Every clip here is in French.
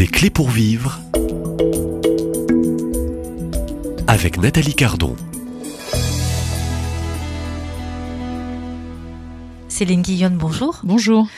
Des clés pour vivre avec Nathalie Cardon. Céline Guillonne, bonjour. Bonjour.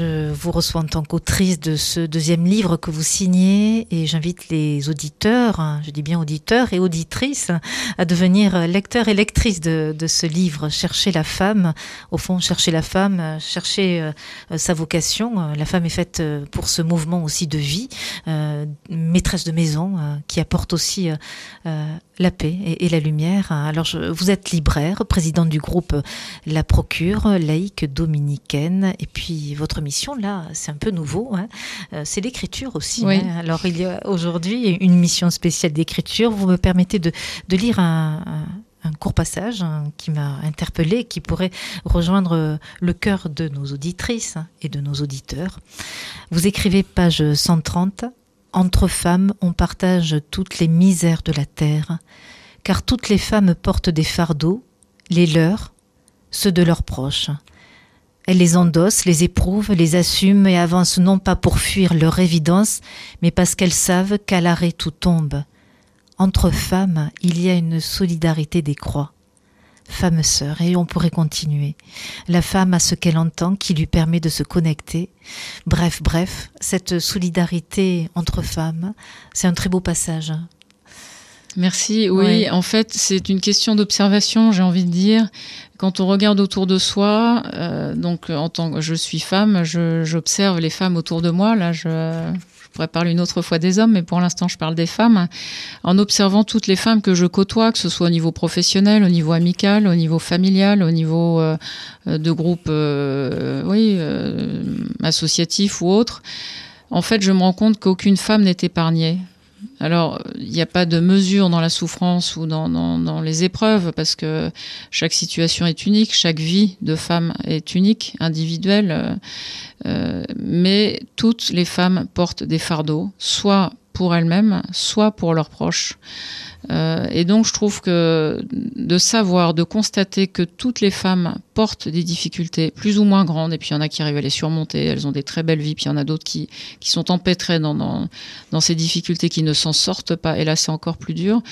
Je vous reçois en tant qu'autrice de ce deuxième livre que vous signez et j'invite les auditeurs, hein, je dis bien auditeurs et auditrices, à devenir lecteurs et lectrices de, ce livre, Chercher la femme. Au fond, chercher la femme, chercher euh, sa vocation. La femme est faite euh, pour ce mouvement aussi de vie, euh, maîtresse de maison, qui apporte aussi la paix et, la lumière. Alors, je, vous êtes libraire, présidente du groupe La Procure, laïque dominicaine, et puis votre mission là, c'est un peu nouveau, hein. euh, c'est l'écriture aussi. Hein. Alors, il y a aujourd'hui une mission spéciale d'écriture. Vous me permettez de, lire un, court passage hein, qui m'a interpellé, qui pourrait rejoindre le cœur de nos auditrices et de nos auditeurs. Vous écrivez page 130 entre femmes, on partage toutes les misères de la terre, car toutes les femmes portent des fardeaux, les leurs, ceux de leurs proches. Elles les endossent, les éprouvent, les assument et avancent non pas pour fuir leur évidence, mais parce qu'elles savent qu'à l'arrêt tout tombe. Entre femmes, il y a une solidarité des croix femme sœur, et on pourrait continuer. La femme a ce qu'elle entend qui lui permet de se connecter. Bref, bref, cette solidarité entre femmes, c'est un très beau passage. Merci. Oui, en fait, c'est une question d'observation, j'ai envie de dire. Quand on regarde autour de soi, euh, donc en tant que je suis femme, j'observe les femmes autour de moi. Là, je, je pourrais parler une autre fois des hommes, mais pour l'instant, je parle des femmes. En observant toutes les femmes que je côtoie, que ce soit au niveau professionnel, au niveau amical, au niveau familial, au niveau euh, de groupe, euh, oui, euh, ou autre, en fait, je me rends compte qu'aucune femme n'est épargnée. Alors, il n'y a pas de mesure dans la souffrance ou dans, les épreuves, parce que chaque situation est unique, chaque vie de femme est unique, individuelle, euh, euh, mais toutes les femmes portent des fardeaux, soit pour elles-mêmes, soit pour leurs proches. Euh, et donc je trouve que de savoir, de constater que toutes les femmes portent des difficultés plus ou moins grandes, et puis il y en a qui arrivent à les surmonter, elles ont des très belles vies, puis il y en a d'autres qui, qui sont empêtrées dans, dans, dans ces difficultés, qui ne s'en sortent pas, et là c'est encore plus dur.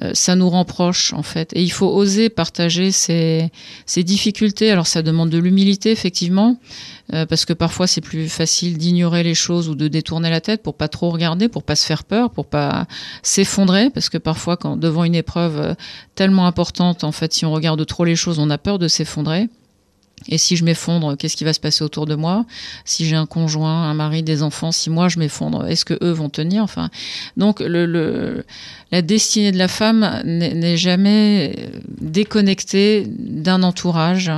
Euh, ça nous rend proches en fait. Et il faut oser partager ces, ces difficultés. Alors ça demande de l'humilité effectivement, euh, parce que parfois c'est plus facile d'ignorer les choses ou de détourner la tête pour pas trop regarder, pour pas se faire peur, pour pas s'effondrer, parce que parfois quand devant une épreuve euh, tellement importante, en fait, si on regarde trop les choses, on a peur de s'effondrer. Et si je m'effondre, qu'est-ce qui va se passer autour de moi? Si j'ai un conjoint, un mari, des enfants, si moi je m'effondre, est-ce que eux vont tenir? Enfin, donc la destinée de la femme n'est jamais déconnectée d'un entourage.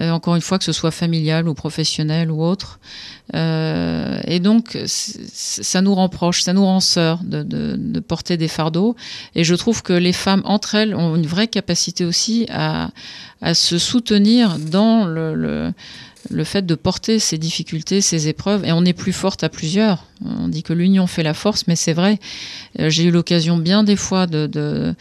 Euh, encore une fois, que ce soit familial ou professionnel ou autre. Euh, et donc, ça nous rend proches, ça nous rend sœurs de, de, de, porter des fardeaux. Et je trouve que les femmes, entre elles, ont une vraie capacité aussi à, à se soutenir dans le, le le fait de porter ces difficultés, ces épreuves, et on est plus forte à plusieurs. On dit que l'union fait la force, mais c'est vrai. Euh, j'ai eu l'occasion bien des fois euh,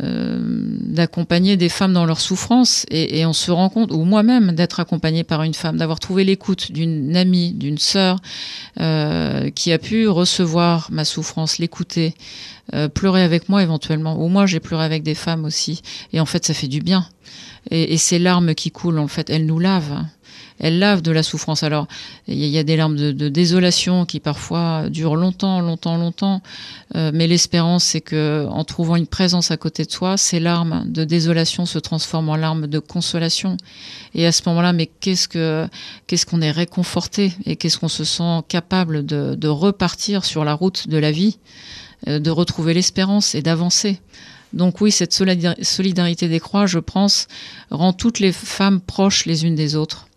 d'accompagner des femmes dans leur souffrance et, on se rend compte, ou moi-même d'être accompagnée par une femme, d'avoir trouvé l'écoute d'une amie, d'une sœur euh, qui a pu recevoir ma souffrance, l'écouter, pleurer avec moi éventuellement, ou moi j'ai pleuré avec des femmes aussi, et en fait ça fait du bien. Et, et ces larmes qui coulent, en fait, elles nous lavent elle lave de la souffrance. Alors, il y, a des larmes de, désolation qui parfois durent longtemps, longtemps, longtemps. Euh, mais l'espérance, c'est que en trouvant une présence à côté de soi, ces larmes de désolation se transforment en larmes de consolation. Et à ce moment-là, mais qu'est-ce que qu'est-ce qu'on est réconforté et qu'est-ce qu'on se sent capable de, repartir sur la route de la vie, euh, de retrouver l'espérance et d'avancer? Donc oui, cette solidarité des croix, je pense, rend toutes les femmes proches les unes des autres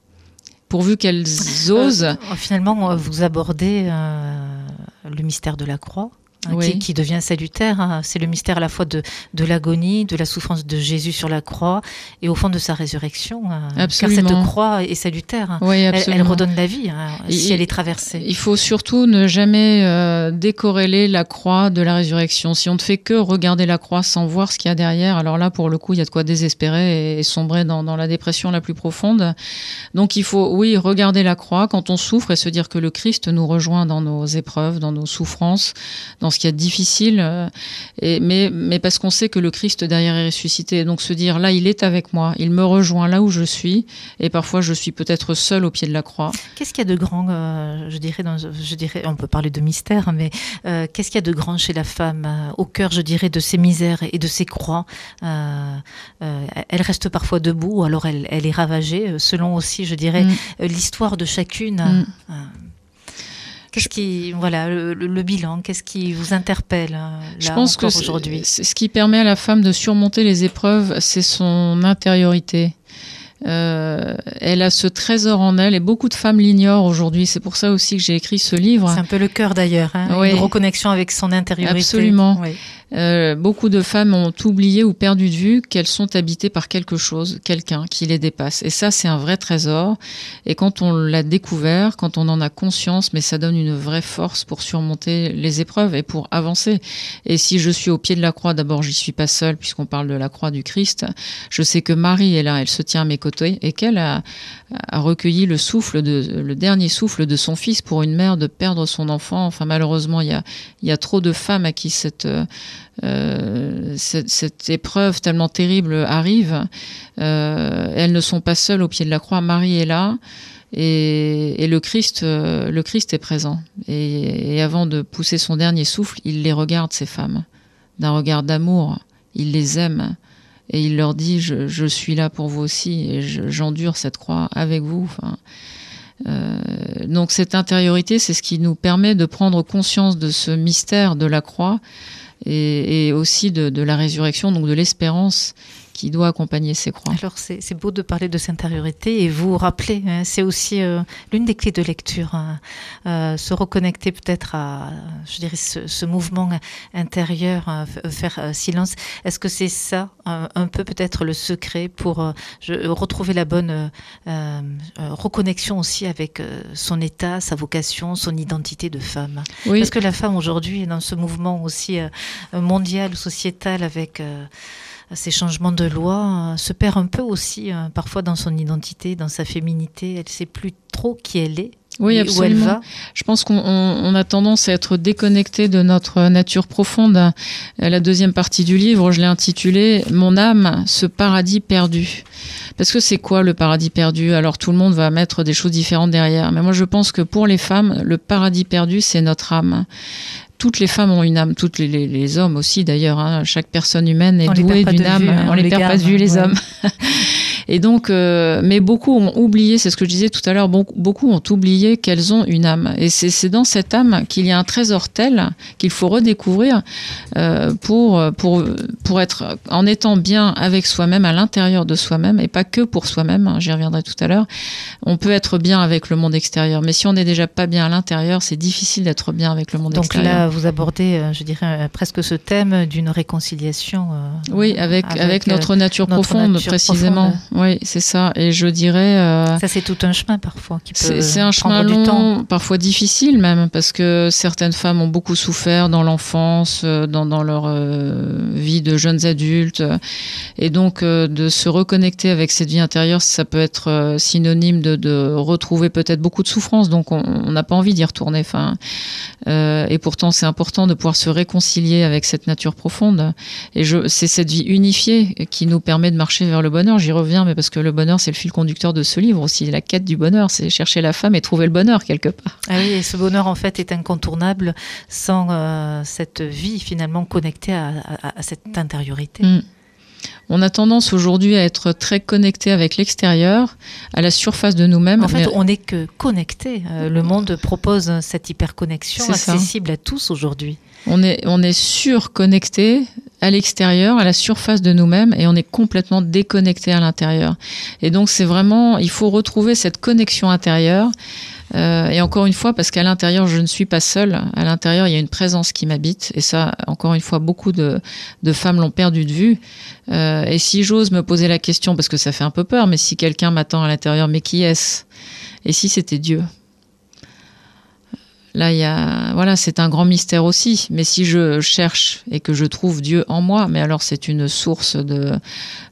pourvu qu'elles osent. Euh, finalement, vous abordez euh, le mystère de la croix. Hein, qui, devient salutaire. Hein. C'est le mystère à la fois de, de l'agonie, de la souffrance de Jésus sur la croix et au fond de sa résurrection. Absolument. Car cette croix est salutaire. Oui, elle, redonne la vie si elle est traversée. Il faut surtout ne jamais euh, décorréler la croix de la résurrection. Si on ne fait que regarder la croix sans voir ce qu'il y a derrière, alors là, pour le coup, il y a de quoi désespérer et, sombrer dans, dans la dépression la plus profonde. Donc il faut, oui, regarder la croix quand on souffre et se dire que le Christ nous rejoint dans nos épreuves, dans nos souffrances, dans ce qui est difficile, euh, et, mais, mais parce qu'on sait que le Christ derrière est ressuscité. Donc se dire, là, il est avec moi, il me rejoint là où je suis, et parfois je suis peut-être seul au pied de la croix. Qu'est-ce qu'il y a de grand, euh, je, dirais, dans, je dirais, on peut parler de mystère, mais euh, qu'est-ce qu'il y a de grand chez la femme, au cœur, je dirais, de ses misères et de ses croix Elle reste parfois debout, ou alors elle, elle est ravagée, selon aussi, je dirais, mm. l'histoire de chacune. Mm. Qu'est-ce qui, voilà, le, bilan, qu'est-ce qui vous interpelle euh, là, Je pense que aujourd'hui? Ce qui permet à la femme de surmonter les épreuves, c'est son intériorité. Euh, elle a ce trésor en elle et beaucoup de femmes l'ignorent aujourd'hui. C'est pour ça aussi que j'ai écrit ce livre. C'est un peu le cœur d'ailleurs, hein, une reconnexion avec son intériorité. Absolument. Oui. Euh, beaucoup de femmes ont oublié ou perdu de vue qu'elles sont habitées par quelque chose, quelqu'un qui les dépasse. Et ça, c'est un vrai trésor. Et quand on l'a découvert, quand on en a conscience, mais ça donne une vraie force pour surmonter les épreuves et pour avancer. Et si je suis au pied de la croix, d'abord, j'y suis pas seule puisqu'on parle de la croix du Christ. Je sais que Marie est là, elle se tient à mes côtés et qu'elle a, recueilli le souffle de, le dernier souffle de son fils pour une mère de perdre son enfant. Enfin, malheureusement, il y a, y a trop de femmes à qui cette, euh, cette, épreuve tellement terrible arrive. Euh, elles ne sont pas seules au pied de la croix. Marie est là. Et, et le Christ, euh, le Christ est présent. Et, avant de pousser son dernier souffle, il les regarde ces femmes d'un regard d'amour. Il les aime et il leur dit je, suis là pour vous aussi et j'endure cette croix avec vous. Euh, donc cette intériorité, c'est ce qui nous permet de prendre conscience de ce mystère de la croix et, aussi de, la résurrection, donc de l'espérance qui doit accompagner ces croix. Alors c'est beau de parler de cette intériorité et vous rappeler, hein, c'est aussi euh, l'une des clés de lecture, hein, euh, se reconnecter peut-être à, je dirais, ce, ce mouvement intérieur, hein, faire euh, silence. Est-ce que c'est ça un, peu peut-être le secret pour je, retrouver la bonne reconnexion aussi avec son état, sa vocation, son identité de femme? Oui. Parce que la femme aujourd'hui est dans ce mouvement aussi mondial, sociétal avec ces changements de loi, euh, se perd un peu aussi euh, parfois dans son identité, dans sa féminité. Elle sait plus trop qui elle est. Oui, absolument. Où elle va. Je pense qu'on on a tendance à être déconnecté de notre nature profonde. Euh, la deuxième partie du livre, je l'ai intitulé Mon âme, ce paradis perdu. Parce que c'est quoi le paradis perdu? Alors tout le monde va mettre des choses différentes derrière. Mais moi je pense que pour les femmes, le paradis perdu, c'est notre âme toutes les femmes ont une âme, toutes les, les, les hommes aussi d'ailleurs. Hein. Chaque personne humaine est douée d'une âme. Vue, hein, on, les perd pas de vue, les ouais. hommes. Et donc, euh, mais beaucoup ont oublié, c'est ce que je disais tout à l'heure, beaucoup ont oublié qu'elles ont une âme. Et c'est dans cette âme qu'il y a un trésor tel qu'il faut redécouvrir euh, pour, pour, pour être, en étant bien avec soi-même, à l'intérieur de soi-même, et pas que pour soi-même, hein, j'y reviendrai tout à l'heure. On peut être bien avec le monde extérieur, mais si on n'est déjà pas bien à l'intérieur, c'est difficile d'être bien avec le monde donc extérieur. Donc là, vous abordez, euh, je dirais, presque ce thème d'une réconciliation. oui, avec, avec, avec notre nature notre profonde, nature précisément. Profonde. Oui, c'est ça. Et je dirais. Euh, ça, c'est tout un chemin parfois. C'est un chemin long, temps. parfois difficile même, parce que certaines femmes ont beaucoup souffert dans l'enfance, euh, dans, dans, leur euh, vie de jeunes adultes. Et donc, euh, de se reconnecter avec cette vie intérieure, ça peut être synonyme de, de retrouver peut-être beaucoup de souffrance. Donc, on n'a pas envie d'y retourner. Enfin, et pourtant, c'est important de pouvoir se réconcilier avec cette nature profonde. Et c'est cette vie unifiée qui nous permet de marcher vers le bonheur. J'y reviens, mais parce que le bonheur, c'est le fil conducteur de ce livre aussi. La quête du bonheur, c'est chercher la femme et trouver le bonheur quelque part. Ah oui, et ce bonheur, en fait, est incontournable sans euh, cette vie finalement connectée à, à, à cette intériorité. Mm. On a tendance aujourd'hui à être très connecté avec l'extérieur, à la surface de nous-mêmes. En fait, on n'est que connecté. Euh, le monde propose cette hyperconnexion accessible ça. à tous aujourd'hui. On est, on est surconnecté à l'extérieur, à la surface de nous-mêmes, et on est complètement déconnecté à l'intérieur. Et donc, c'est vraiment, il faut retrouver cette connexion intérieure Euh, et encore une fois, parce qu'à l'intérieur, je ne suis pas seule. À l'intérieur, il y a une présence qui m'habite. Et ça, encore une fois, beaucoup de, femmes l'ont perdu de vue. Euh, et si j'ose me poser la question, parce que ça fait un peu peur, mais si quelqu'un m'attend à l'intérieur, mais qui est-ce? Et si c'était Dieu? Là, il y a, voilà, c'est un grand mystère aussi. Mais si je cherche et que je trouve Dieu en moi, mais alors c'est une source de,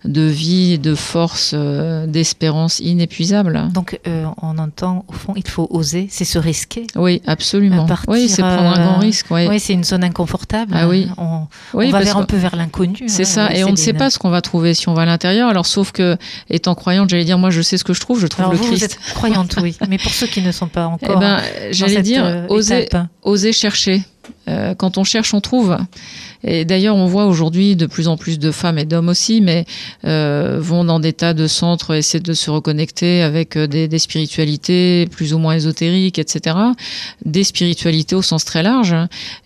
de vie, de force, euh, d'espérance inépuisable. Donc, euh, on entend, au fond, il faut oser, c'est se risquer. Oui, absolument. oui, c'est prendre un grand risque. Oui, oui c'est une zone inconfortable. Ah oui. On, on va vers, un peu vers l'inconnu. C'est hein, ça. Et on ne sait pas ce qu'on va trouver si on va à l'intérieur. Alors, sauf que, étant croyante, j'allais dire, moi, je sais ce que je trouve. Je trouve le vous, Christ. Vous êtes croyante, oui. Mais pour ceux qui ne sont pas encore. Eh ben, j'allais dire, oser, chercher. Euh, quand on cherche, on trouve. Et d'ailleurs, on voit aujourd'hui de plus en plus de femmes et d'hommes aussi, mais euh, vont dans des tas de centres, essayer de se reconnecter avec euh, des, des, spiritualités plus ou moins ésotériques, etc. Des spiritualités au sens très large.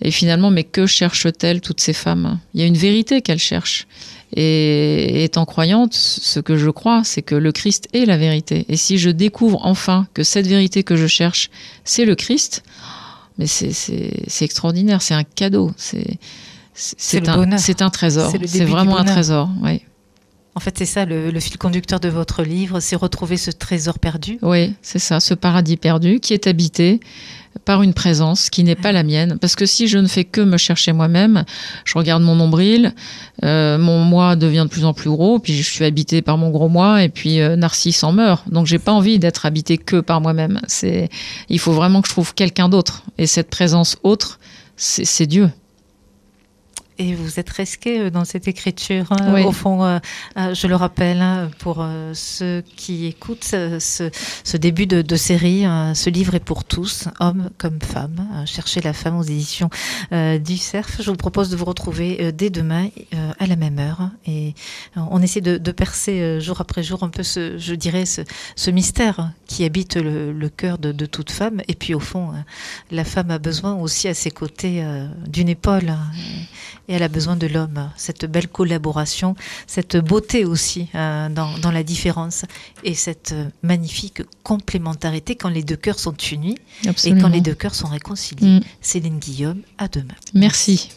Et finalement, mais que cherchent-elles toutes ces femmes? Il y a une vérité qu'elles cherchent. Et étant croyante, ce que je crois, c'est que le Christ est la vérité. Et si je découvre enfin que cette vérité que je cherche, c'est le Christ, mais c'est extraordinaire, c'est un cadeau, c'est un, un trésor, c'est vraiment un trésor. Oui. En fait, c'est ça le, le, fil conducteur de votre livre, c'est retrouver ce trésor perdu. Oui, c'est ça, ce paradis perdu qui est habité par une présence qui n'est pas la mienne. Parce que si je ne fais que me chercher moi-même, je regarde mon nombril, euh, mon moi devient de plus en plus gros, puis je suis habité par mon gros moi, et puis euh, Narcisse en meurt. Donc j'ai pas envie d'être habité que par moi-même. C'est, il faut vraiment que je trouve quelqu'un d'autre. Et cette présence autre, c'est Dieu. Et vous êtes risqué euh, dans cette écriture, hein, au fond, euh, euh, je le rappelle, hein, pour ceux qui écoutent ce, ce début de, de série, hein, ce livre est pour tous, hommes comme femmes. cherchez la femme aux éditions du Cerf. Je vous propose de vous retrouver dès demain à la même heure. Et on essaie de, de percer jour après jour un peu, ce, je dirais, ce, ce mystère qui habite le, le cœur de, de, toute femme. Et puis au fond, la femme a besoin aussi à ses côtés d'une épaule et elle a besoin de l'homme. Cette belle collaboration, cette beauté aussi euh, dans, dans, la différence et cette magnifique complémentarité quand les deux cœurs sont unis Absolument. et quand les deux cœurs sont réconciliés. Mm. Céline Guillaume, à demain. Merci.